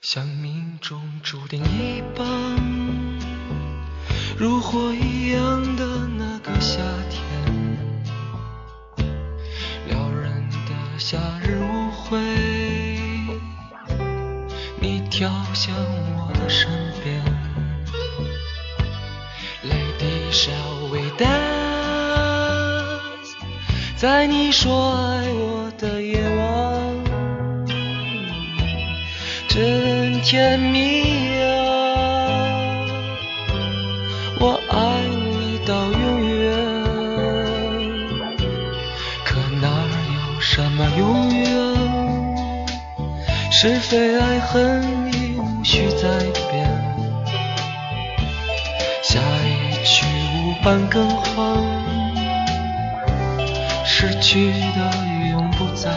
像命中注定一般，如火一样的那个夏天，撩人的夏日舞会，你跳向我的身边，Lady shall we dance？在你说爱我的夜甜蜜啊！我爱你到永远，可哪有什么永远？是非爱恨已无需再辩，下一曲无伴更换，失去的永不再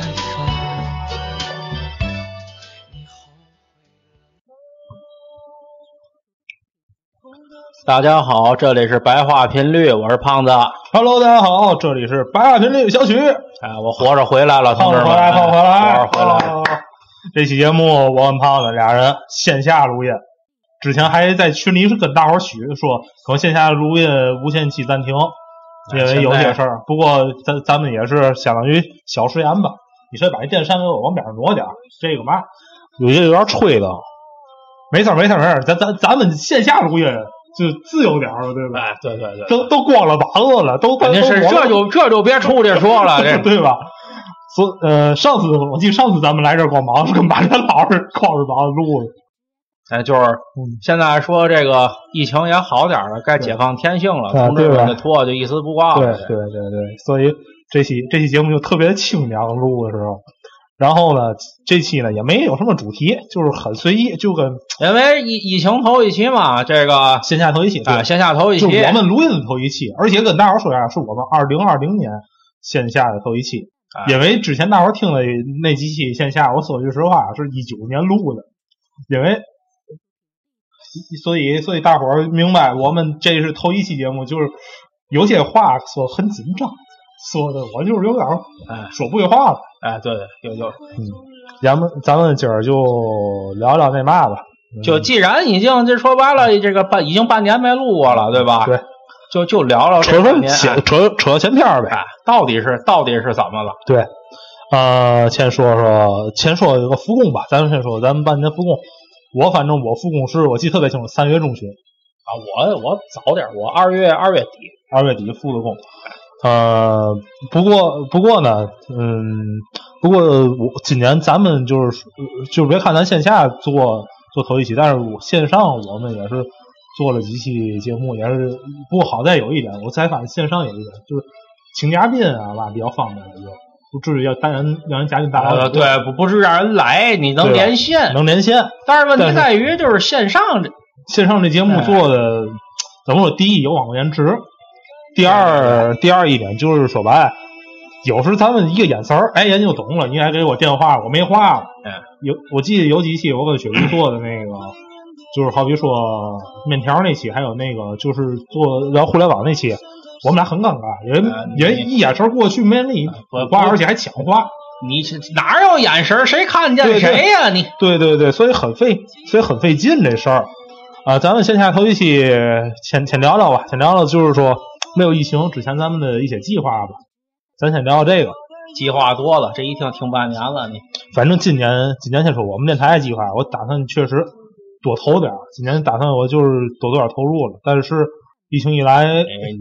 大家好，这里是白话频率，我是胖子。Hello，大家好，这里是白话频率小曲，哎，我活着回来了，同志们，胖子回来，胖子回来，活着回来。哦这期节目我跟胖子俩人线下录音，之前还在群里是跟大伙儿许说，可能线下录音无限期暂停，因为有些事儿。不过咱咱们也是相当于小实验吧。你说把这电扇给我往边上挪点儿？这个嘛，有些有点吹的。没事儿没事儿没事儿，咱咱咱们线下录音就自由点儿了，对吧？哎，对对对，都都光了膀子了，都肯定是都这就这就别出去说了，这 对吧？所呃，上次我记得上次咱们来这儿光膀 是跟马连老师光着膀子录的，哎，就是嗯现在说这个疫情也好点儿了，该解放天性了，啊同志们的托就一丝不挂了。对对对对，所以这期这期节目就特别清凉录的时候。然后呢，这期呢也没有什么主题，就是很随意，就跟因为疫疫情头一期嘛，这个线下头一期，对哎，线下头一就期，我们录音的头一期，而且跟大伙儿说一下，是我们二零二零年线下的头一期。哎因为之前大伙儿听的那几期线下，我说句实话，是一九年录的，因为所以所以大伙儿明白，我们这是头一期节目，就是有些话说很紧张，说的我就是有点说不会话了。哎，对对，有有，咱们咱们今儿就聊聊那嘛吧，就既然已经这说白了，这个半已经半年没录过了，对吧？对，就就聊聊扯扯扯扯前篇儿呗。哎，到底是到底是怎么了？对，呃，先说说先说这个复工吧，咱们先说咱们半年复工。我反正我复工是我记得特别清楚，三月中旬，啊，我我早点，我二月二月底，二月底复的工。呃，不过不过呢，嗯，不过我今年咱们就是就别看咱线下做做头一期，但是我线上我们也是做了几期节目，也是不过好在有一点，我才发现线上有一点就是请嘉宾啊吧比较方便了，就不至于要单人让人嘉宾大老呃，对，不不是让人来，你能连线，能连线。但是问题在于就是线上这线上这节目做的怎么说？第一有网络延迟，第二第二一点就是说白了，有时咱们一个眼神儿，哎，人就懂了。你还给我电话，我没话了。嗯有我记得有几期我跟雪茹做的那个，就是好比说面条那期，还有那个就是做聊互联网那期，我们俩很尴尬，人呃人一眼神过去没人理你不话，而且还抢话。你是哪有眼神儿？谁看见谁呀、你对对对，所以很费，所以很费劲这事儿。啊，咱们线下头一期先先聊聊吧，先聊聊就是说没有疫情之前咱们的一些计划吧。咱先聊聊这个，计划多了，这一听听半年了，你反正今年今年先说我们电台的计划，我打算确实多投点儿。今年打算我就是多做点投入了，但是疫情一来，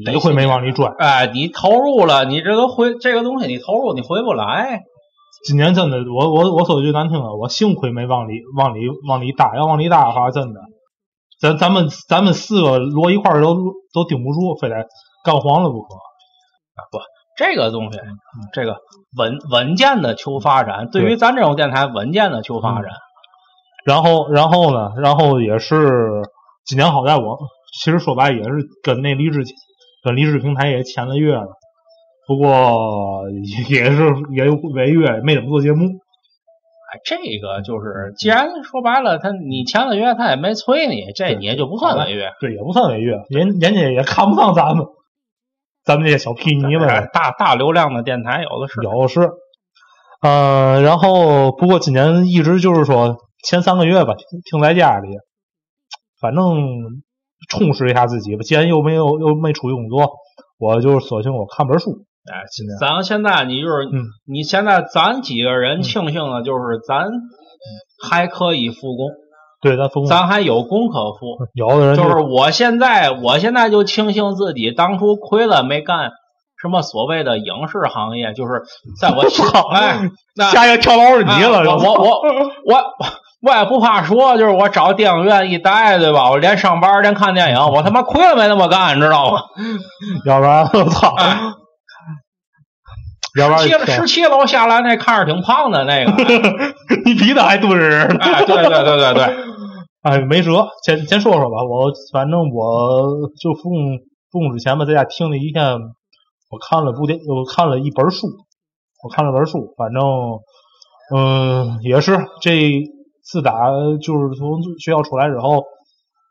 得亏没往里转。哎，你投入了，你这个回这个东西你投入你回不来，今年真的，我我我说句难听的，我幸亏没往里往里往里搭，要往里搭的话，真的，咱咱们咱们四个摞一块儿都都顶不住，非得干黄了不可啊！不。这个东西，这个稳稳健的求发展，对于咱这种电台稳健的求发展，然后然后呢，然后也是今年好在我其实说白了也是跟那励志跟励志平台也签了约了，不过也也是也有违约，没怎么做节目。哎，这个就是，既然说白了，他你签了约，他也没催你，这你也就不算违约。对，也不算违约，人人家也看不上咱们，咱们这些小屁泥们。哎大大流量的电台有的是，有是，呃，然后不过今年一直就是说前三个月吧，停在家里，反正充实一下自己吧。既然又没有又没出去工作，我就索性我看本书。哎，咱现在你就是，嗯你现在咱几个人庆幸的就是咱还可以复工，对，咱咱还有功可复。有的人就是我现在，我现在就庆幸自己当初亏了没干什么所谓的影视行业，就是在我 哎，那下一个跳楼是你了，哎我我我我我也不怕说，就是我找电影院一待，对吧？我连上班连看电影，我他妈亏了没那么干，你知道吗？要不然我操，要不然七十七楼下来那看着挺胖的那个，你比他还敦实。哎，对对对对对，哎，没辙，先先说说吧。我反正我就复工复工之前吧，在家听了一天，我看了部电，我看了一本书，我看了本书，反正嗯，也是这自打就是从学校出来之后，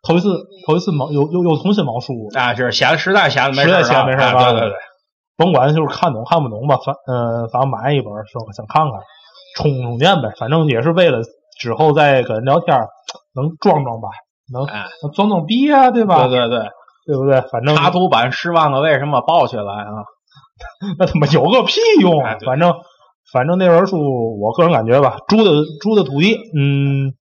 头一次头一次忙又又又重新忙书，啊，就是闲实在闲的没实在事儿啊闲没事儿啊对对对，甭管就是看懂看不懂吧，反呃反正买一本说想看看，充充电呗，反正也是为了之后再跟人聊天儿能壮壮吧，能哎能装装逼啊，对吧？对对对，对不对？反正插图版《十万个为什么》抱起来啊！那他妈有个屁用反正反正那本书，我个人感觉吧，猪的猪的土地，嗯，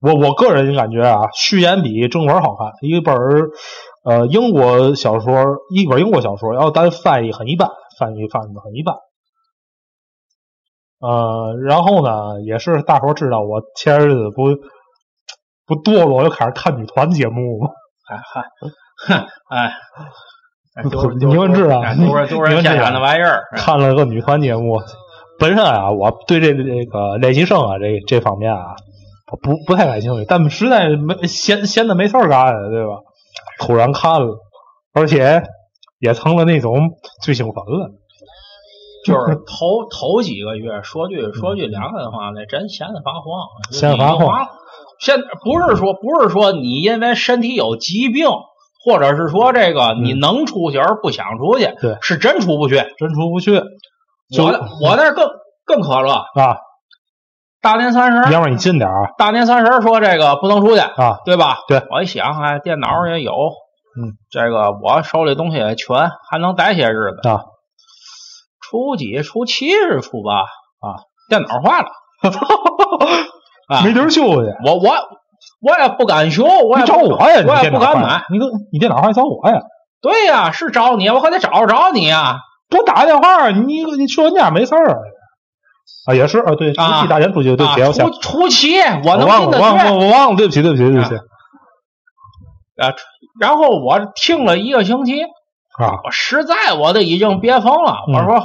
我我个人感觉啊，序言比正文好看。一本儿呃英国小说，一本英国小说，然后单翻译很一般，翻译翻译的很一般。呃，然后呢，也是大伙儿知道我前日子不不堕落，又开始看女团节目嘛。哎嗨，哎，哎 你们知道哎都是都是天然的玩意儿。哎看了个女团节目，本身啊，我对这这个练习生啊这这方面啊，不不太感兴趣，但实在没闲闲的没事儿干，对吧？突然看了，而且也成了那种最兴奋了。就是头头几个月，说句说句良心话，那真闲得发慌，闲得发慌。现不是说不是说你因为身体有疾病，或者是说这个你能出去而不想出去，对是真出不去。真出不去我我那更更可乐，啊！大年三十，要不然你近点儿大年三十说这个不能出去，啊！对吧？对，我一想，哎，电脑也有，嗯，这个我手里东西也全，还能待些日子啊。初几、初七是初八啊，电脑坏了，啊，没地儿修去。我我我也不敢修，我找我呀！你我也不敢买。你个你电脑还找我呀？对呀，是找你，我可得找着你呀。我打个电话，你你去我家没事儿啊？啊，也是啊，对，啊初七大年初七，对不起，啊我想初初七，我忘了，忘了，我忘了，对不起，对不起，对不起啊，然后我听了一个星期，啊！我实在我都已经憋疯了。嗯我说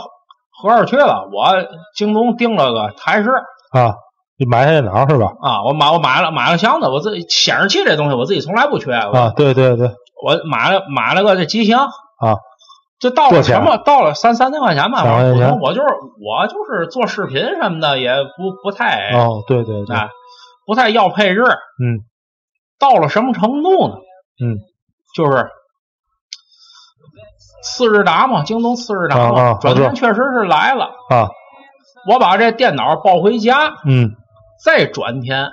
合着去了，我京东订了个台式啊，你买台电脑是吧？啊，我买我买了买了箱子，我自己显示器这东西我自己从来不缺。啊，对对对，我买了买了个这机箱啊，就到了什么到了三三千块钱吧，三块钱。我就是我就是做视频什么的也不不太哦，对对对，啊不太要配置，嗯，到了什么程度呢？嗯，就是次日达嘛，京东次日达啊转天确实是来了。啊，我把这电脑抱回家，嗯，再转天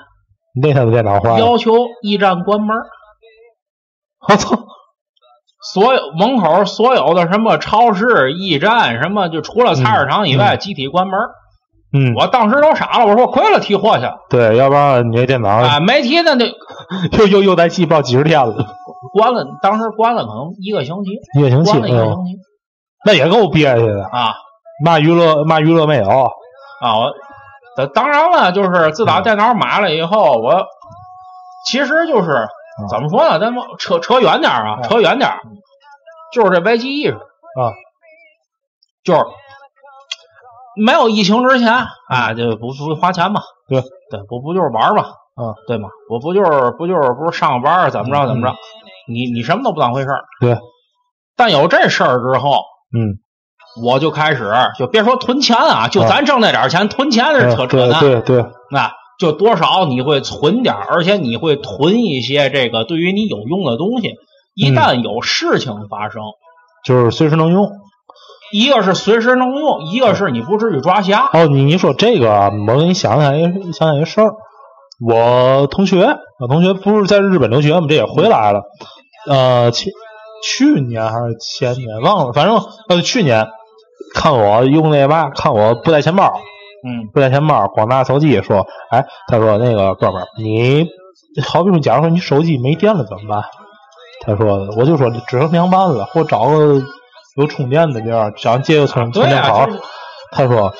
那台电脑坏了，要求驿站关门，我操，所有门口所有的什么超市、驿站什么，就除了菜市场以外，集体关门。嗯，我当时都傻了，我说亏了提货去。对，要不然你这电脑啊！没提那就 又又又待机不知道几十天了，关了，当时关了可能一个星期，一个星期，关了一个嗯，星期。那也够憋屈的，啊。嘛娱乐嘛娱乐没有，啊！我当当然了，就是自打电脑买了以后，我其实就是怎么说呢？咱们扯扯远点儿啊，扯远点儿，就是这危机意识啊，就是没有疫情之前啊，就不不花钱嘛，对。对，不不就是玩儿嘛，啊，对吗？我不就是不就是不是上个班儿怎么着怎么着，你你什么都不当回事儿。对，但有这事儿之后，嗯，我就开始就别说囤钱啊，就咱挣那点儿钱，囤钱那是扯扯对淡。对对，那就多少你会存点，而且你会囤一些这个对于你有用的东西。一旦有事情发生，就是随时能用。一个是随时能用，一个是你不至于抓瞎。哦，你你说这个啊，我给你想起来一想起来一事儿，我同学，我同学不是在日本留学吗？这也回来了。呃，去去年还是前年忘了，反正呃去年看我用那嘛，看我不带钱包，嗯，不带钱包，光拿手机说，哎，他说那个哥们儿，你好比说，假如说你手机没电了怎么办？他说，我就说只剩两半了，或找个有充电的地儿，想借个充充电宝。他说，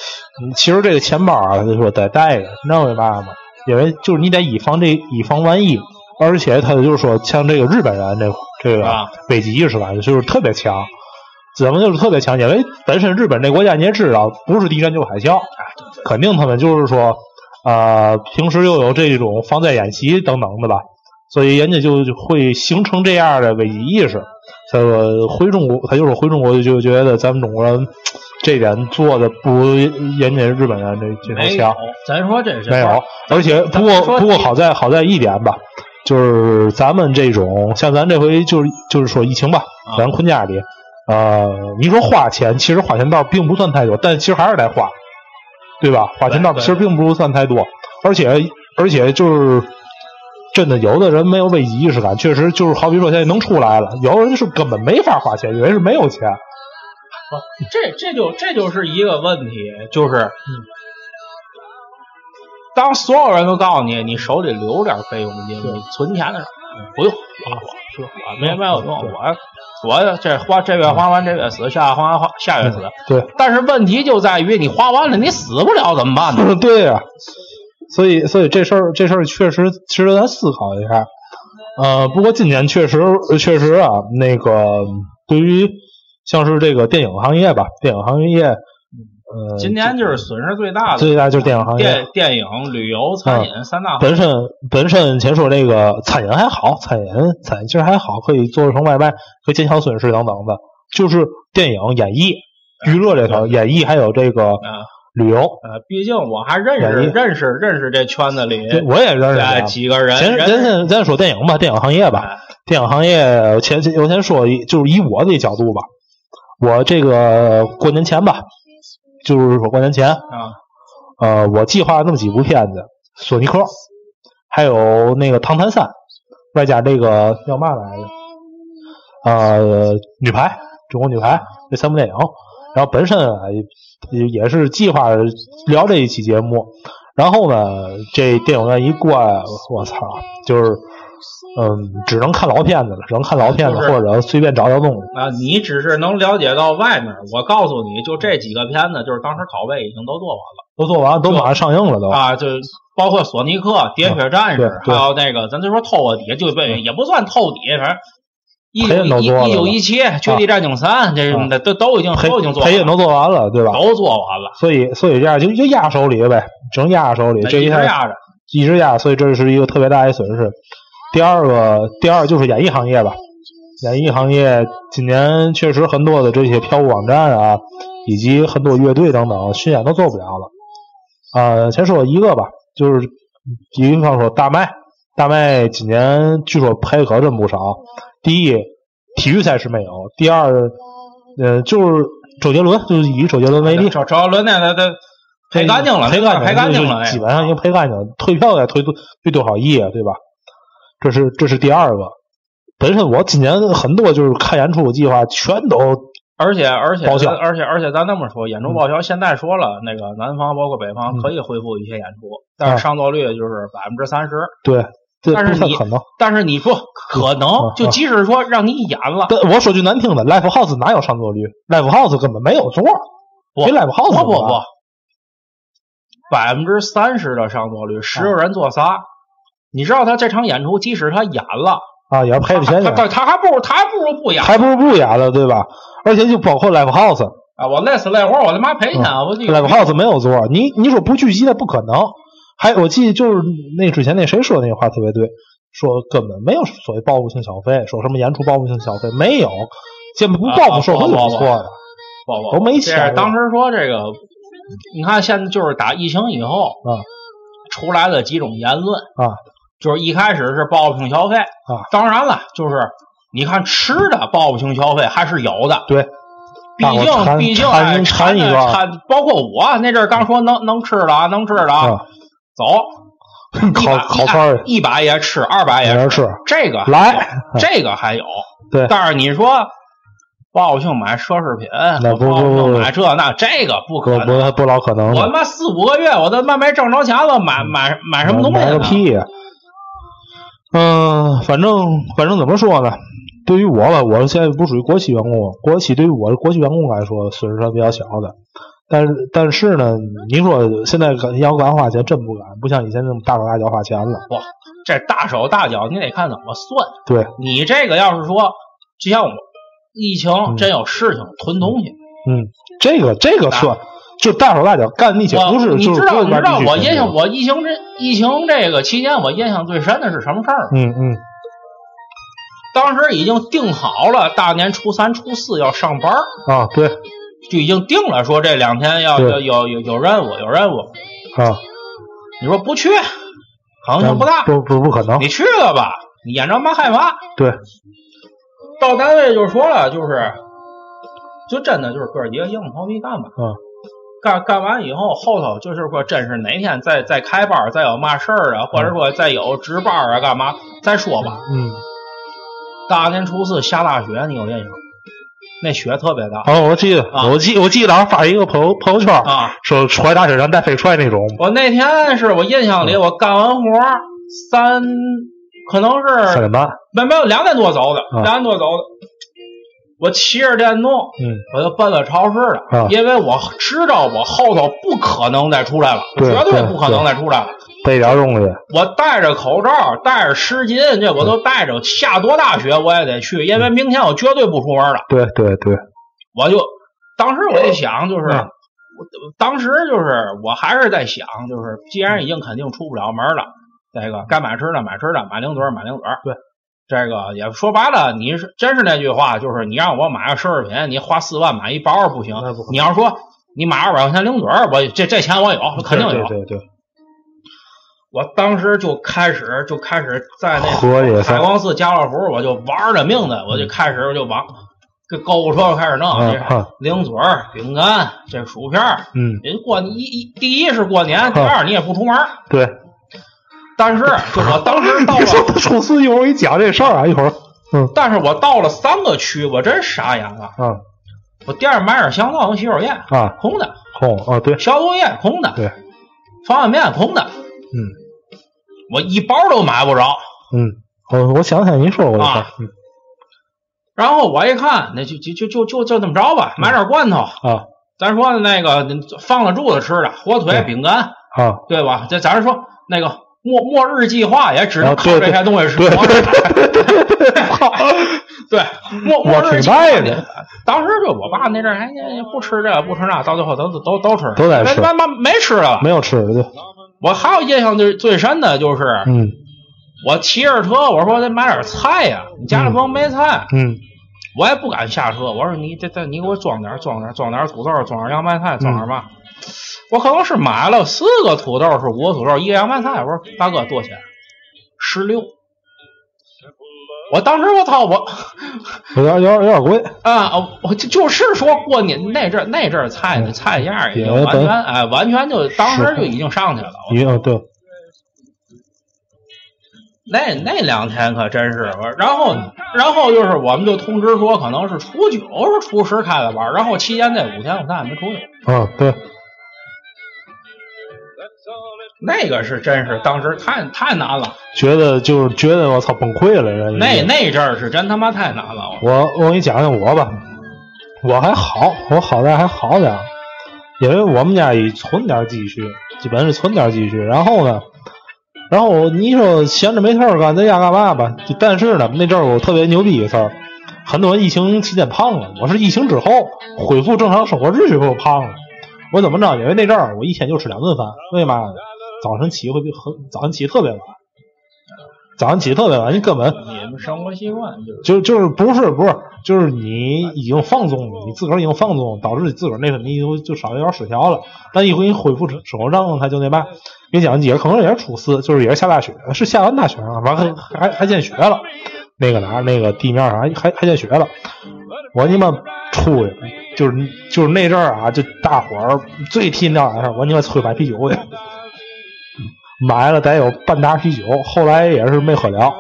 其实这个钱包啊，他说得带着，你知道为嘛吗？因为就是你得以防这以防万一，而且他就是说，像这个日本人这这个危机意识感就是特别强，怎么就是特别强？因为本身日本这国家你也知道，不是地震就是海啸，肯定他们就是说，呃，平时又有这种防灾演习等等的吧，所以人家就会形成这样的危机意识。他说回中国，他就是回中国就觉得咱们中国人。这点做的不如人家日本人这这头强。咱说这是没有，而且不过不过好在好在一点吧，就是咱们这种像咱这回就是就是说疫情吧，咱困家里，呃，你说花钱，其实花钱倒并不算太多，但其实还是得花，对吧？花钱倒其实并不算太多，而且而且就是真的有的人没有危机意识感，确实就是好比说现在能出来了，有人是根本没法花钱，有人是没有钱。不，这这就这就是一个问题，就是，当所有人都告诉你，你手里留点备用金，你存钱的时候不用花花，是花没没有用，我我这花这月花完这月死，下月花完下月死。对，但是问题就在于你花完了，你死不了怎么办呢？对呀，所以所以这事儿这事儿确实值得咱思考一下。呃，不过今年确实确实啊，那个对于。像是这个电影行业吧，电影行业，呃，今年就是损失最大的，最大就是电影行业，电电影、旅游、餐饮三大。本身本身先说这个餐饮还好，餐饮餐饮其实还好，可以做成外卖，可以减少损失等等的。就是电影、演艺、娱乐这头，演艺还有这个旅游。呃，毕竟我还认识认识认识这圈子里，我也认识几个人。咱咱先咱说电影吧，电影行业吧，电影行业，前我先说，就是以我的角度吧。我这个过年前吧，就是说过年前啊，呃，我计划那么几部片子，《索尼克》，还有那个《唐探三》，外加这个叫嘛来着？呃，女排，中国女排这三部电影。然后本身也是计划聊这一期节目，然后呢，这电影院一关，我操，就是。嗯，只能看老片子了，只能看老片子，或者随便找找东西啊。你只是能了解到外面，我告诉你就这几个片子，就是当时拷贝已经都做完了，都做完，都马上上映了都啊。就包括索尼克、喋血战士，还有那个咱就说透个底，就也不算透底，反正一九一一九一七绝地战警三这什么的都都已经都已经做，配音都做完了，对吧？都做完了。所以所以这样就就压手里呗，只能压手里，这一直压着，一直压，所以这是一个特别大的损失。第二个，第二就是演艺行业吧。演艺行业今年确实很多的这些票务网站啊，以及很多乐队等等巡演都做不了了。呃，先说一个吧，就是比方说大麦，大麦今年据说赔可真不少。第一，体育赛事没有；第二，呃，就是周杰伦，就是以周杰伦为例。周周杰伦那那那赔干净了，赔干赔干净了，基本上已经赔干净了。退票得退多退多少亿啊，对吧？这是这是第二个，本身我今年很多就是看演出计划全都，而且而且而且而且咱那么说，演出报销现在说了，那个南方包括北方可以恢复一些演出，但是上座率就是百分之三十。对，但是你可能，但是你说可能，就即使说让你演了，我说句难听的，Live House 哪有上座率？Live House 根本没有座，不，Live House 不不不，百分之三十的上座率，十个人坐仨。你知道他这场演出，即使他演了啊，也赔不钱。他他他还不如他还不如不演，还不如不演了，对吧？而且就包括 live house 啊，我累死累活，我他妈赔钱。我 live house 没有座，你你说不聚集的不可能。还我记得就是那之前那谁说那话特别对，说根本没有所谓报复性消费，说什么演出报复性消费没有，现在不报复社会就不错的，都没钱。当时说这个，你看现在就是打疫情以后啊，出来的几种言论啊。就是一开始是报复性消费啊，当然了，就是你看吃的报复性消费还是有的。对，毕竟毕竟哎，馋一馋，包括我那阵儿刚说能能吃的啊，能吃的啊，走。烤烤串儿一百也吃，二百也也吃，这个来，这个还有。对但是你说报复性买奢侈品，那不不不买这那，这个不不可能。不不老可能。我他妈四五个月，我他妈没挣着钱了，买买买什么东西呢？买个屁呀！嗯，反正反正怎么说呢？对于我吧，我现在不属于国企员工，国企对于我的国企员工来说，损失算比较小的。但是但是呢，你说现在敢要敢花钱，真不敢，不像以前那么大手大脚花钱了。这大手大脚，你得看怎么算。对，你这个要是说，就像我疫情嗯真有事情囤东西，嗯，这个这个算，就大手大脚干那些不是，就是你知道你知道我印象我疫情这疫情这个期间，我印象最深的是什么事儿？嗯嗯当时已经定好了，大年初三、初四要上班，啊，对就已经定了，说这两天要对要有有有任务，有任务。啊，你说不去，可能性不大。不不不可能你，去了吧，你眼着嘛害怕。对，到单位就说了，就是，就真的就是哥几个硬着头皮干吧。嗯。干干完以后，后头就是说，真是哪天再再开班，再有嘛事儿啊，或者说再有值班啊，干嘛再说吧。嗯，大年初四下大雪，你有印象？那雪特别大哦，我记得，啊我记我记得好像发一个朋友朋友圈，啊！说揣大雪山带飞踹那种，我那天是我印象里，我干完活儿三，可能是三点半，没没有两点多走的，啊两点多走的。我骑着电动，嗯，我就奔了超市了，啊。因为我知道我后头不可能再出来了，对绝对对不可能再出来了。备点东西，我戴着口罩，戴着湿巾，这我都戴着，下多大雪我也得去，因为明天我绝对不出门了。对对对，我就当时我一想，就是、嗯。我当时就是我还是在想，就是既然已经肯定出不了门了，这个该买吃的买吃的，买零嘴买零嘴。对，这个也说白了，你是真是那句话，就是你让我买个奢侈品，你花四万买一包不行你要说你买二百块钱零嘴儿，我这这钱我有，肯定有。对对对，我当时就开始就开始在那合计海光寺家乐福，我就玩着命的，我就开始就往这购物车开始弄，这零嘴儿、饼干、这薯片儿。嗯，人过一一第一是过年，第二你也不出门儿。对。但是 就我当时到了，他初四一会儿我给你讲这事儿啊，一会儿，嗯但是我到了三个区，我真傻眼了。啊我店儿买点香皂和洗手液，啊，空的；空啊，对消毒液空的；对，方便面空的。嗯我一包都买不着。嗯，我我想起来你说过这事儿啊，嗯然后我一看，那就就就就就就这么着吧，买点罐头。啊咱说那个放了柱子吃的，火腿、饼干，啊，对吧？这咱说那个末末日计划也只能靠这些东西吃。对末末日计划的。当时就我爸那阵儿，哎，不吃这个不吃那，到最后都都都吃，都在吃没没没吃了。没有吃的，对，我还有印象最最深的就是，嗯我骑着车，我说得买点菜呀，你家里不能没菜，嗯我也不敢下车。我说你这这你给我装点装点装点土豆，装点洋白菜，装点嘛。我可能是买了四个土豆，是五个土豆，一个洋白菜。我说大哥多少钱？十六。我当时我操我 有点有点有点贵，啊，我就就是说过年那阵那阵菜的菜价也完全哎完全就当时就已经上去了。对，那那两天可真是，然后然后就是我们就通知说可能是初九是初十开的班，然后期间那五天咱也没出去。嗯对，那个是真是当时太太难了，觉得就是觉得我操崩溃了，人那那阵儿是真他妈太难了。我我给你讲讲我吧，我还好，我好在还好点儿，因为我们家也存点积蓄，基本是存点积蓄。然后呢，然后你说闲着没事儿干，在家干嘛吧？但是呢，那阵儿我特别牛逼的事儿，很多人疫情期间胖了，我是疫情之后恢复正常生活秩序后胖了。我怎么着？因为那阵儿我一天就吃两顿饭，为嘛呢？早晨起会比很早晨起特别晚，早上起特别晚，你根本你们生活习惯就是就就是不是不是，就是你已经放纵了，你自个儿已经放纵了，导致你自个儿内分泌就就稍微有点失调了。但一回你恢复生生活状态就那嘛，给你讲也可能也是初四，就是也是下大雪，是下完大雪啊，完还还还见雪了，那个哪儿那个地面上还还还见雪了。我你妈出去就是就是那阵儿啊，就大伙儿最提那玩意儿，我你妈出去买啤酒去。买了得有半打啤酒，后来也是没喝了。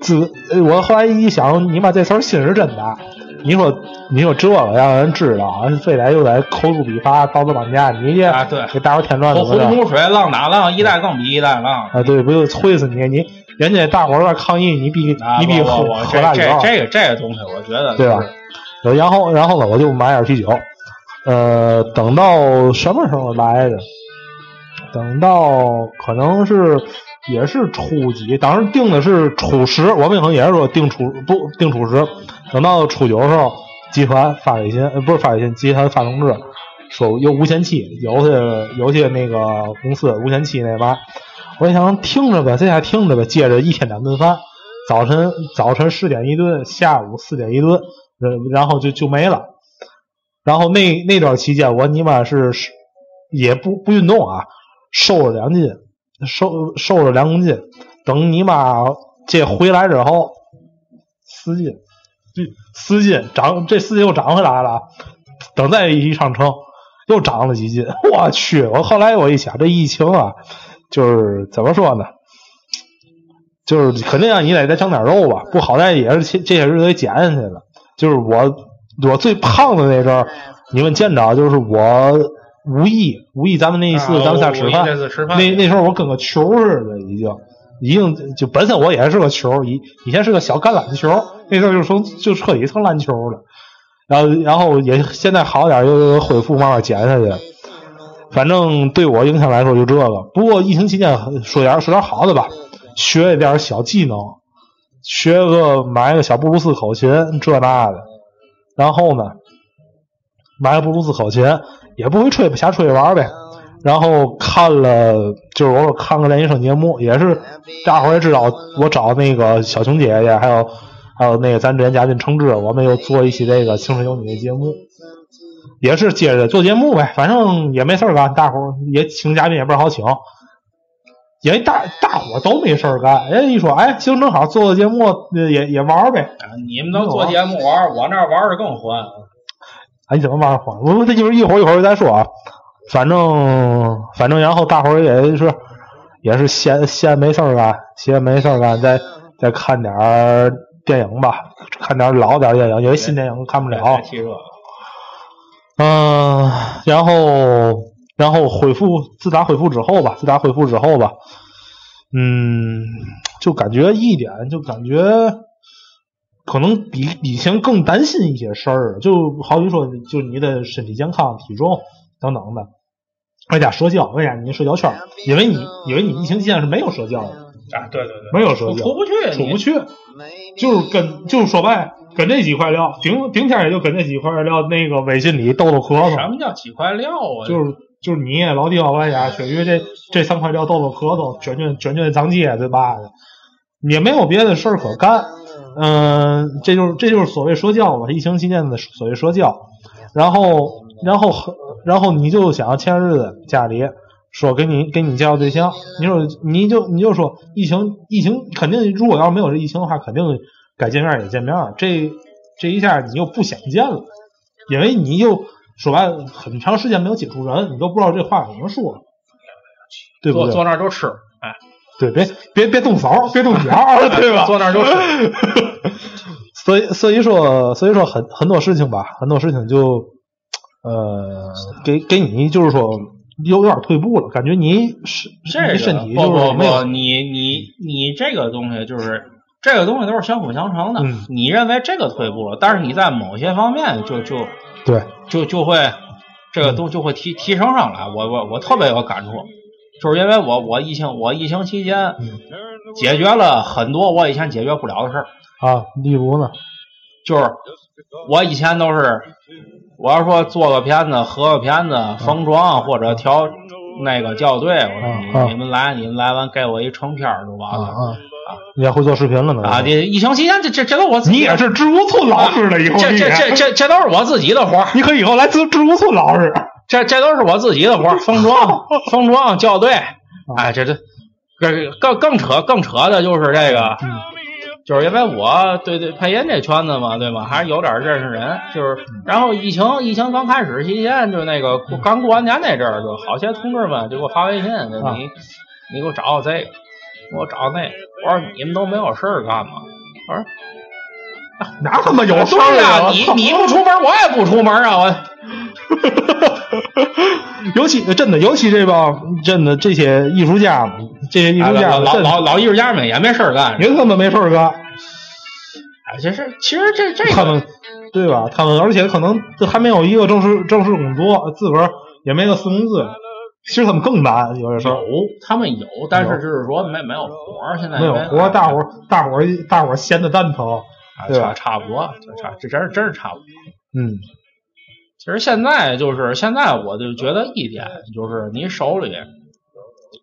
自我后来一想，你妈这词儿心是真大。你说你说这个让人知道，非得又得口诛笔伐，道德绑架，你这啊对给大伙添乱怎么着？洪湖水浪打浪，一代更比一代浪。啊，对，不就催死你？你人家大伙儿在抗议，你必啊你必喝喝大酒，这这个这个东西，我觉得对吧？然后然后呢，我就买点啤酒。呃，等到什么时候来着？等到可能是也是初几，当时定的是初十，我们可能也是说定初不定初十。等到初九的时候，集团发微信，呃，不是发微信，集团发通知说有无限期，有些有些那个公司无限期那嘛。我一想听着呗，在家听着呗，接着一天两顿饭，早晨早晨十点一顿，下午四点一顿，呃然后就就没了。然后那那段期间，我尼玛是也不不运动啊，瘦了两斤，瘦瘦了两公斤。等你妈这回来之后，四斤，这四斤长这四斤又长回来了。等再一上称，又长了几斤。我去！我后来我一想，这疫情啊，就是怎么说呢？就是肯定让你得再长点肉吧，不好歹也是这这些日子给减下去了。就是我我最胖的那阵儿，你们见着就是我五一五一咱们那一次啊咱们仨吃饭，那那时候我跟个球似的，已经已经就本身我也是个球，以以前是个小橄榄球，那时候就成就彻底成篮球了。然后然后也现在好点又恢复慢慢减下去。反正对我影响来说就这个。不过疫情期间说点说点好的吧，学一点小技能，学个买个小布鲁斯口琴这那的，然后呢，买个布鲁斯口琴也不会吹，瞎吹玩呗。然后看了，就是我说看个练习生节目，也是大伙儿也知道，我找那个小熊姐姐，还有还有那个咱之前嘉宾程志，我们又做一期这个《青春有你》的节目，也是接着做节目呗，反正也没事儿干，大伙儿也请嘉宾也不好请，因为大大伙儿都没事儿干，人家一说，哎，行，正好做个节目，呃也也玩儿呗，啊你们能做节目玩，我那玩的更欢。哎，你怎么玩儿欢？我们这就是一会儿一会儿再说啊。反正反正，然后大伙儿也是也是闲闲没事儿干，闲没事儿干，再再看点儿电影吧，看点儿老点儿电影，因为新电影看不了嗯、然后然后恢复，自打恢复之后吧，自打恢复之后吧，嗯，就感觉一点，就感觉可能比以前更担心一些事儿，就好比说，就你的身体健康、体重等等的，外加社交，外加你的社交圈儿，因为你因为你疫情期间是没有社交的，啊，对对对，没有社交，出不去，出不去，就是跟就是说白，跟这几块料，顶顶天也就跟这几块料那个微信里逗逗咳什，么叫几块料啊？就是就是你老弟老外家雪鱼这这三块料逗逗咳嗽，卷卷卷卷脏街对吧？也没有别的事儿可干，嗯、这就是这就是所谓说教吧，疫情期间的所谓说教，然后然后然后你就想要前日子家里。说给你给你介绍对象，你说你就你就说疫情疫情肯定如果要是没有这疫情的话，肯定该见面也见面，这这一下你又不想见了，因为你又说白了很长时间没有接触人，你都不知道这话怎么说，对不坐坐？那儿就吃，哎，对，别别别动手，别动脚，对吧？坐那儿就吃。所以所以说所以说很很多事情吧，很多事情就呃给给你就是说有有点退步了，感觉你身这个你身体就是没有不，你你你这个东西就是这个东西都是相辅相成的。嗯你认为这个退步了，但是你在某些方面就就对就就会这嗯个都就会提提升上来。我我我特别有感触，就是因为我我疫情我疫情期间嗯解决了很多我以前解决不了的事儿，啊，例如呢，就是我以前都是我要说做个片子、合个片子、封装或者调那个校对，我说你们来，你们来完给我一成片儿就完了。啊啊，你也会做视频了呢啊，这疫情期间这这这都我自己你也是植物村老师了，以后这这这这都是我自己的活儿，你可以以后来植植物村老师。这这都是我自己的活儿，封装、封装、校对，哎，这这这更更扯更扯的就是这个，嗯就是因为我对对配音这圈子嘛，对吧？还是有点认识人，就是然后疫情疫情刚开始期间，就那个刚过完年那阵儿，就好些同志们就给我发微信，就啊你你给我找找这个，给我找那个。我说你们都没有事儿干吗？我说哪他妈有事儿、啊？你 你不出门，我也不出门啊！我 尤其真的，尤其这帮真的这些艺术家，这些艺术家老老老老艺术家们也没事儿干。也他妈没事儿干，哎，这是其实这这个他们对吧？他们而且可能都还没有一个正式正式工作，自个儿也没个私工资，其实他们更难有些事有。他们有，但是就是说没没有活儿，现在没有活儿，大伙儿大伙儿大伙儿闲的蛋疼。啊对吧差差不多，就差这真是真是差不多。嗯，其实现在就是现在，我就觉得一点就是你手里，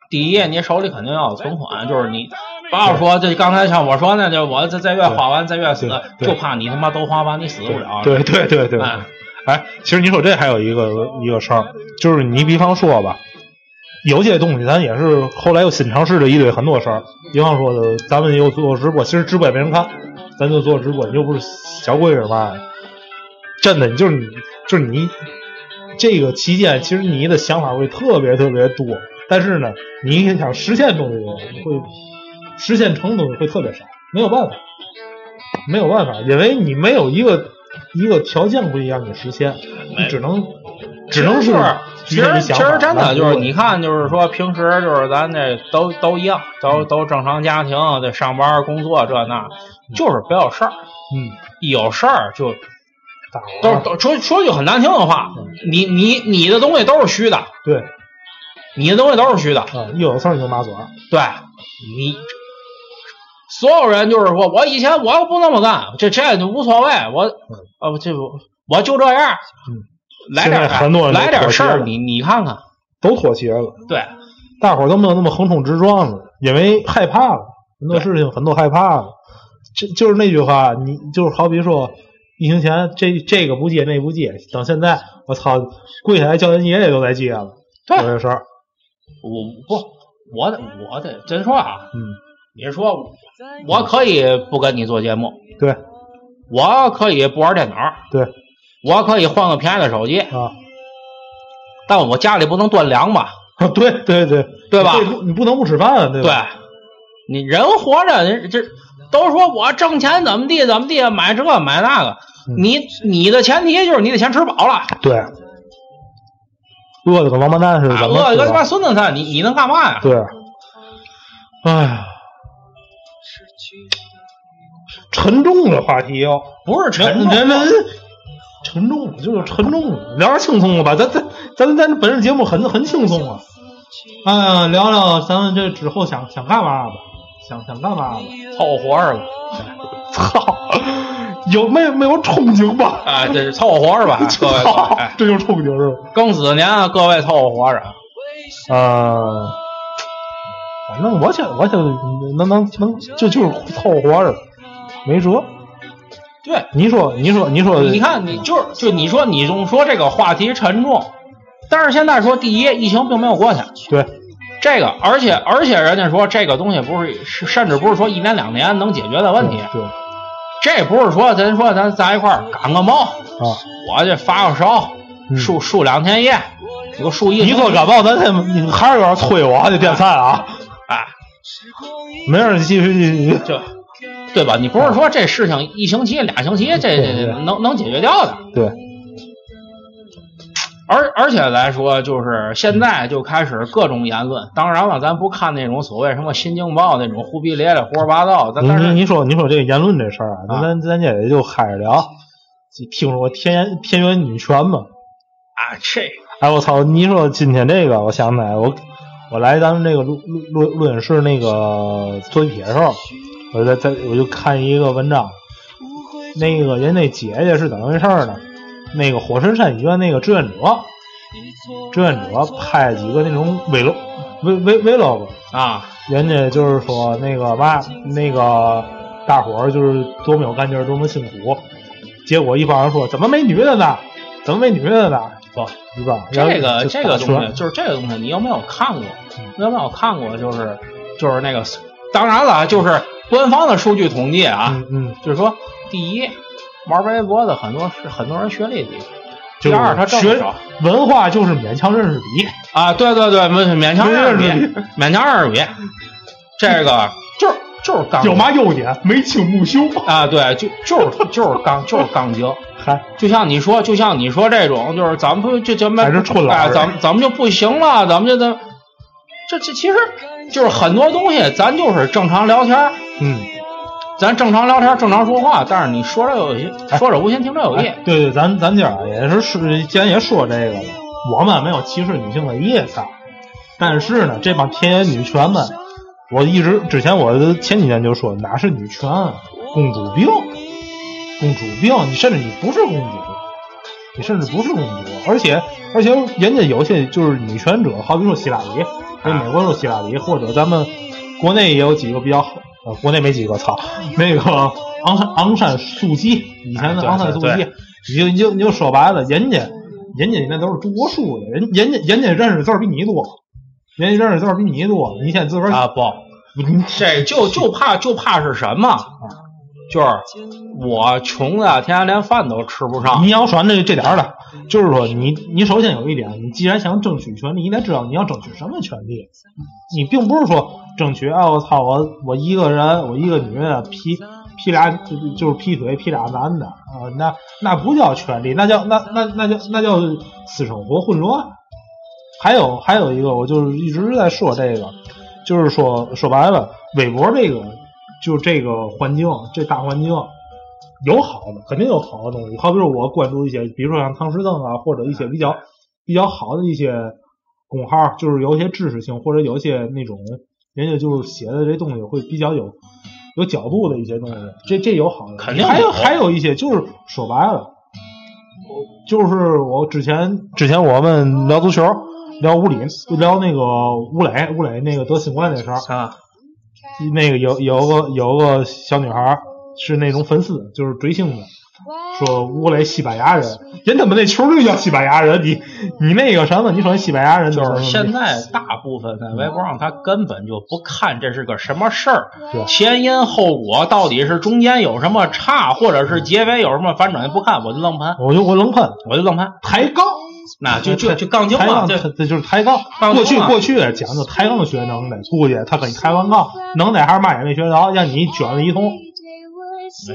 第一，你手里肯定要有存款，就是你不要说这刚才像我说那，就我这这月花完这月死就怕你他妈都花完你死不了。对对对对。哎，哎，其实你说这还有一个一个事儿，就是你比方说吧，有些东西咱也是后来又新尝试了一堆很多事儿，比方说的，咱们又做直播，其实直播也没人看，咱就做直播，你又不是小规模嘛，真的，你就是你就是你这个期间，其实你的想法会特别特别多，但是呢，你想实现东西会实现成东西会特别少，没有办法，没有办法，因为你没有一个一个条件会让你实现，你只能只能是其实其实真的就是你看，就是说平时就是咱这都都一样，都都正常家庭，这上班工作这那，就是不要事儿。嗯，一有事儿就都是都说说句很难听的话，嗯你你你的东西都是虚的，对你的东西都是虚的，啊，一有事儿你就麻嘴儿，对你。所有人就是说，我以前我要不那么干，这这就无所谓，我呃这我我就这样，嗯来点很多人来点事你你看看，都妥协了，对，大伙儿都没有那么横冲直撞了，因为害怕了，很多事情很多害怕了。这就是那句话，你就是好比说，疫情前这这个不借那不借，等现在我操，跪下来叫人爷爷都来借了，对有这事儿，我不，我得我得真说啊，嗯，你说我可以不跟你做节目，对我可以不玩电脑，对我可以换个便宜的手机，啊，但我家里不能断粮吧？对对对，对吧你不能不吃饭，对对吧？，你人活着，人这都说我挣钱怎么地怎么地，买这买那个，嗯你你的前提就是你得先吃饱了，对，饿的跟王八蛋似的，饿跟他妈孙子似的，你你能干嘛呀？对，哎呀，沉重的话题哟、不是沉重，人人沉重，就是沉重，聊点轻松的吧。咱咱咱咱本次节目很很轻松啊。哎呀，聊聊咱们这之后想想干嘛吧？想想干嘛吧？凑合活着吧，操，有没没有憧憬吧？啊，这是凑合活着吧，各位这就是憧憬是吧？庚子年啊，各位凑合活着。呃，反正我想，我想能能能就就是凑合活着，没辙。对，你说，你说，你说，你看，你就是就你说你总说这个话题沉重，但是现在说第一，疫情并没有过去，对，这个，而且而且人家说这个东西不是是甚至不是说一年两年能解决的问题，对这不是说咱说咱在一块儿感个冒，啊，我这发个烧，嗯。输输两天液，你给我输一你说感冒，咱先你还是有点催我，这电饭啊，哎，没事，你继续继续。就对吧？你不是说这事情一星期俩星期这能能解决掉的，对，而而且来说，就是现在就开始各种言论。当然了，咱不看那种所谓什么《新京报》那种胡逼咧咧、胡说八道。但你但是你你说你说这个言论这事儿啊，咱咱咱这也就嗨着聊。听说过田田园女权吗？啊，这哎，我操！你说今天这个，我想起来，我我来咱们这个录录录录音室那个做地铁的时候，我就在在我就看一个文章，那个人那姐姐是怎么回事呢？那个火神山医院那个志愿者，志愿者拍几个那种 vlog v v vlog，啊，人家就是说那个嘛，那个大伙儿就是多么有干劲儿，多么辛苦，结果一帮人说怎么没女的呢？怎么没女的呢？不，对吧？这个这个东西就是这个东西，你有没有看过？有没有看过？就是就是那个，当然了，就是官方的数据统计啊，嗯嗯，就是说，第一，玩微博的很多是很多人学历低，就第二他学文化就是勉强认识比，啊，对对对，勉勉强认识认识比，勉强认识比，这个 就是就是刚有嘛优点？眉清目秀。啊？对，就就是就是杠就是杠精。嗨，就像你说，就像你说这种，就是咱们不就就没还是纯老哎，实咱们咱们就不行了，咱们就得这这其实就是很多东西，咱就是正常聊天，嗯，咱正常聊天，正常说话，但是你说这有些说者无心，听者有意。哎对对，咱咱今儿也是是，既然也说这个了，我们没有歧视女性的意思，但是呢，这帮田野女权们，我一直之前我前几天就说，哪是女权，啊公主病，公主病，你甚至你不是公主，你甚至不是公主，而且而且人家有些就是女权者，好比说希拉里，人美国说希拉里，或者咱们国内也有几个比较好，呃，国内没几个，操，那个昂山昂山素季，以前的昂山素对季，你就你就你就说白了，人家人家那都是读过书的，人人家人家认识字儿比你多，人家认识字儿比你多，你先自个儿啊不，你这就就怕就怕是什么？就是我穷的天天连饭都吃不上你要说那这点儿的，就是说你你首先有一点，你既然想争取权利，你得知道你要争取什么权利。你并不是说争取啊，我操，我我一个人，我一个女的劈劈俩就是劈腿劈俩男的啊，那那不叫权利，那叫那那那叫那叫私生活混乱。还有还有一个，我就是一直在说这个，就是说说白了，微博这个就这个环境，这大环境有好的，肯定有好的东西。好比说我关注一些，比如说像唐诗登啊，或者一些比较比较好的一些公号，就是有一些知识性，或者有一些那种人家就是写的这东西会比较有有角度的一些东西，这这有好的，肯定还有有还有一些就是说白了，就是我之前之前我们聊足球。聊吴里，聊那个吴磊，吴磊那个得新冠那事儿，啊，那个有有个有个小女孩是那种粉丝，就是追星的，说吴磊西班牙人，人他妈那球队叫西班牙人，你你那个什么，你说西班牙人就是现在大部分在微博上，他根本就不看这是个什么事儿，前因后果到底是中间有什么差，或者是结尾有什么反转，不看我就愣喷，我就我愣喷我就愣喷，抬杠，那就就就杠精抬嘛，这这这就是抬杠。过去过去讲究抬杠学能耐，出去他跟你抬完杠，能耐还是嘛也没学着，让你卷了一通。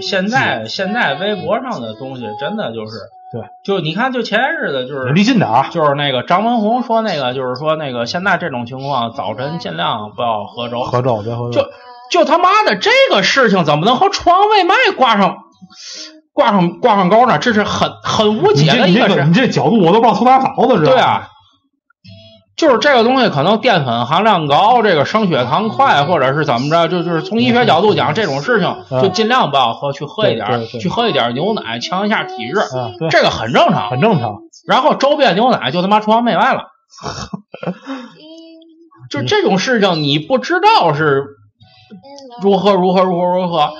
现在现在微博上的东西真的就是，对，就你看，就前些日子就是离近点啊，就是那个张文宏说那个，就是说那个现在这种情况，早晨尽量不要喝粥。喝粥别喝粥就着。就他妈的这个事情怎么能和床位卖挂上挂上挂上钩呢？这是很很无解你这的一个事你这个你。这角度我都不知道从哪找的，知道吗对啊，就是这个东西可能淀粉含量高，这个升血糖快，或者是怎么着，就就是从医学角度讲，这种事情嗯就尽量不要喝，去喝一点去喝一点牛奶，强一下体质，这个很正常。很正常。然后周边牛奶就他妈崇洋媚外了，就这种事情你不知道是如何如何如何如何，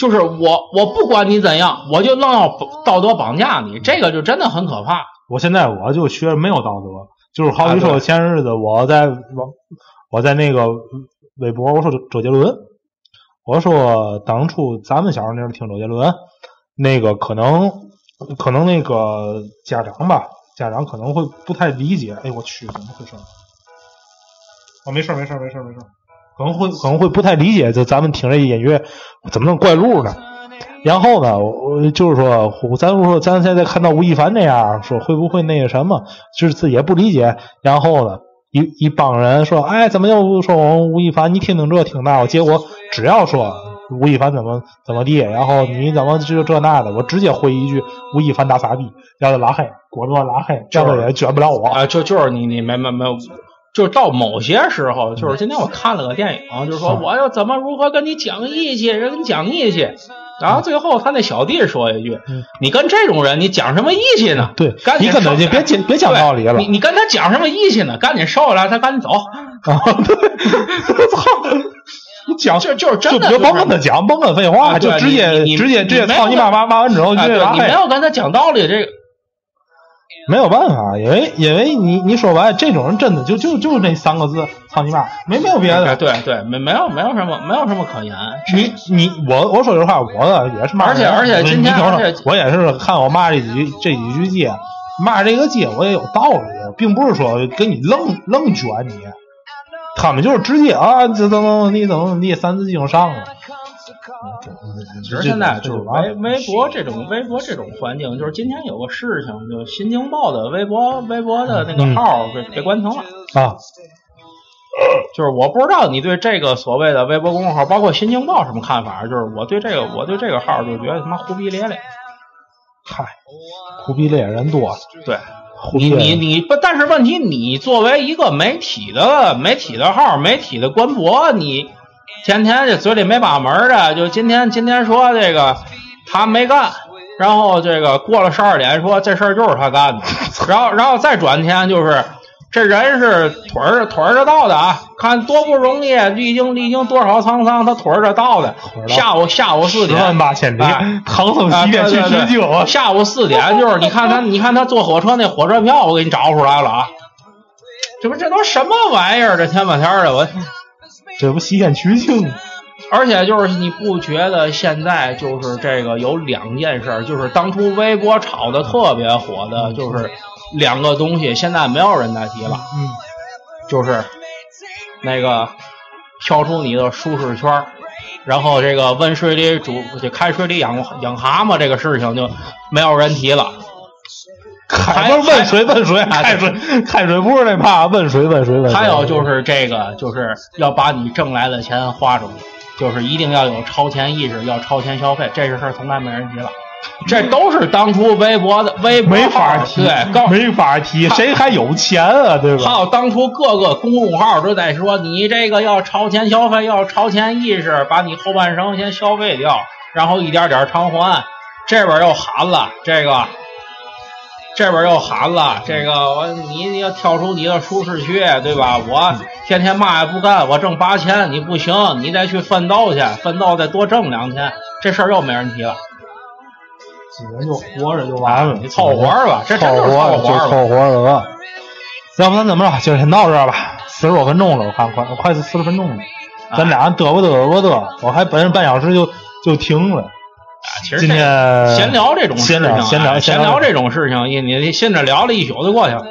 就是我我不管你怎样，我就愣要道德绑架你，这个就真的很可怕。我现在我就学没有道德，就是好比说啊对前日子我在网我在那个微博我说周杰伦，我说当初咱们小时候那时候听周杰伦，那个可能可能那个家长吧，家长可能会不太理解，哎我去怎么回事？哦没事没事没事没事，可能会可能会不太理解，就咱们听这音乐怎么能怪路呢？然后呢，我我就是说，咱说咱现在看到吴亦凡那样，说会不会那个什么，就是自己也不理解。然后呢，一一帮人说，哎，怎么又说我们吴亦凡？你听听这，听那，结果只要说吴亦凡怎么怎么地，然后你怎么就这那的，我直接回一句吴亦凡大傻逼，让他拉黑，果断拉黑，这样也卷不了我。啊，就就是你你没没没有，就是到某些时候，就是今天我看了个电影，就是说嗯我要怎么如何跟你讲义气，跟你讲义气。然后最后他那小弟说一句：“嗯你跟这种人，你讲什么义气呢？对赶紧你跟他别讲别讲道理了你你跟他讲什么义气呢？赶紧收下来，他赶紧走。啊，对，操，你讲就就是真就的、就甭跟他讲，甭跟他废话，啊就直接直接直接操你妈骂骂完之后，啊，对你没有跟他讲道理，这个没有办法，因为因为你你说白了，这种人真的就就就是那三个字，操你妈，没没有别的。对对，没没有没有什么没有什么可言。你你我我说实话，我呢也是骂人，而且而且你今天我也是看我骂这几句这几句街，骂这个街我也有道理，并不是说给你愣愣卷你，他们就是直接啊，这怎么你怎么怎么地三字经上了。其实现在就是微微博这种微博这种环境，就是今天有个事情，就《新京报》的微博微博的那个号被被关停了啊。就是我不知道你对这个所谓的微博公众号，包括《新京报》什么看法？就是我对这个，我对这个号就觉得他妈忽必烈咧。嗨，忽必烈人多。对，你你你不，但是问题，你作为一个媒体的媒体的号，媒体的官博，你天天这嘴里没把门的，就今天今天说这个他没干，然后这个过了十二点说这事儿就是他干的，然后然后再转天就是。这人是腿儿腿儿着到的啊！看多不容易，历经历经多少沧桑，他腿儿着到的。下午下午四点，十万八千里，唐僧西天取经。下午四点就是你看他，你看他坐火车那火车票，我给你找出来了啊！这不这都什么玩意儿？这天半天的，我这不西天取经？而且就是你不觉得现在就是这个有两件事，就是当初微博炒的特别火的，就是。两个东西现在没有人再提了，嗯，就是那个跳出你的舒适圈，然后这个温水里煮，就开水里养养蛤蟆这个事情就没有人提了。开温水问水，开水开水不是那怕问水问水温。还有就是这个，就是要把你挣来的钱花出去，就是一定要有超前意识，要超前消费，这个事儿从来没人提了。这都是当初微博的微博没法提，对，没法提，谁还有钱啊？对吧？还有当初各个公众号都在说，你这个要超前消费，要超前意识，把你后半生先消费掉，然后一点点偿还。这边又喊了这个，这边又喊了这个，我你你要跳出你的舒适区，对吧？我天天嘛也不干，我挣八千，你不行，你得去奋斗去，奋斗再多挣两千，这事儿又没人提了。今年就活着就完了，你凑合活吧，这凑合就凑合了。要不咱怎么着？今儿先到这儿吧，四十多分钟了，我看快快四十分钟了。咱俩嘚啵嘚啵嘚，我还本半小时就就停了。其实今天闲聊这种闲聊闲聊闲聊这种事情，你你现在聊了一宿就过去了。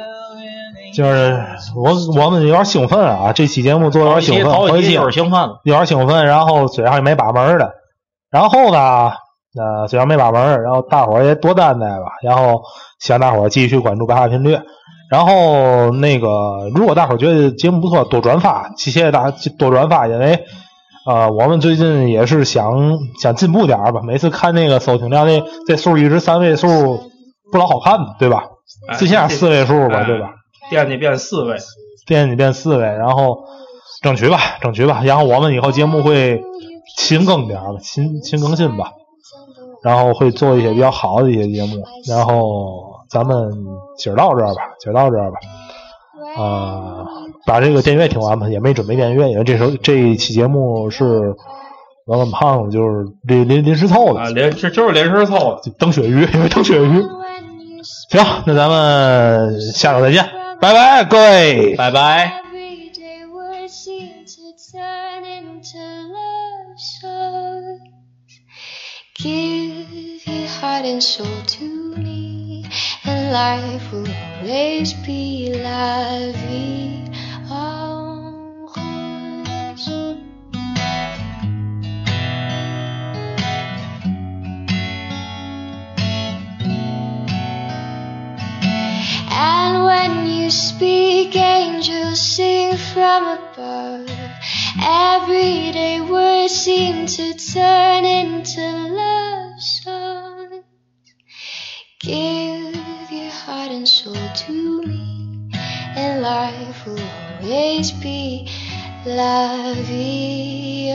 就是我我们有点兴奋啊，这期节目做有点兴奋，头一期就是兴奋，有点兴奋，然后嘴上也没把门的，然后呢？呃，嘴上没把门，然后大伙儿也多担待吧。然后希望大伙儿继续关注白话频率。然后那个，如果大伙儿觉得节目不错，多转发，谢谢大多转发。因为呃，我们最近也是想想进步点儿吧。每次看那个收听量，那这数一直三位数，不老好看对吧？最起码四位数吧，对吧？惦记变四位，惦记变四位，然后争取吧，争取吧。然后我们以后节目会勤更点儿吧，勤勤更新吧。然后会做一些比较好的一些节目，然后咱们今儿到这儿吧，今儿到这儿吧，呃，把这个电乐听完吧，也没准备电乐，因为这时候这一期节目是我跟胖子就是临临临时凑的，啊临就就是临时凑的，等鳕鱼，因为等雪鱼。行，那咱们下周再见，拜拜，各位，拜拜。heart and soul to life will always be la vie en rose. And when you speak, angels sing from above. Everyday words seem to turn into love songs. Give heart and soul to me, and life will always be la vie.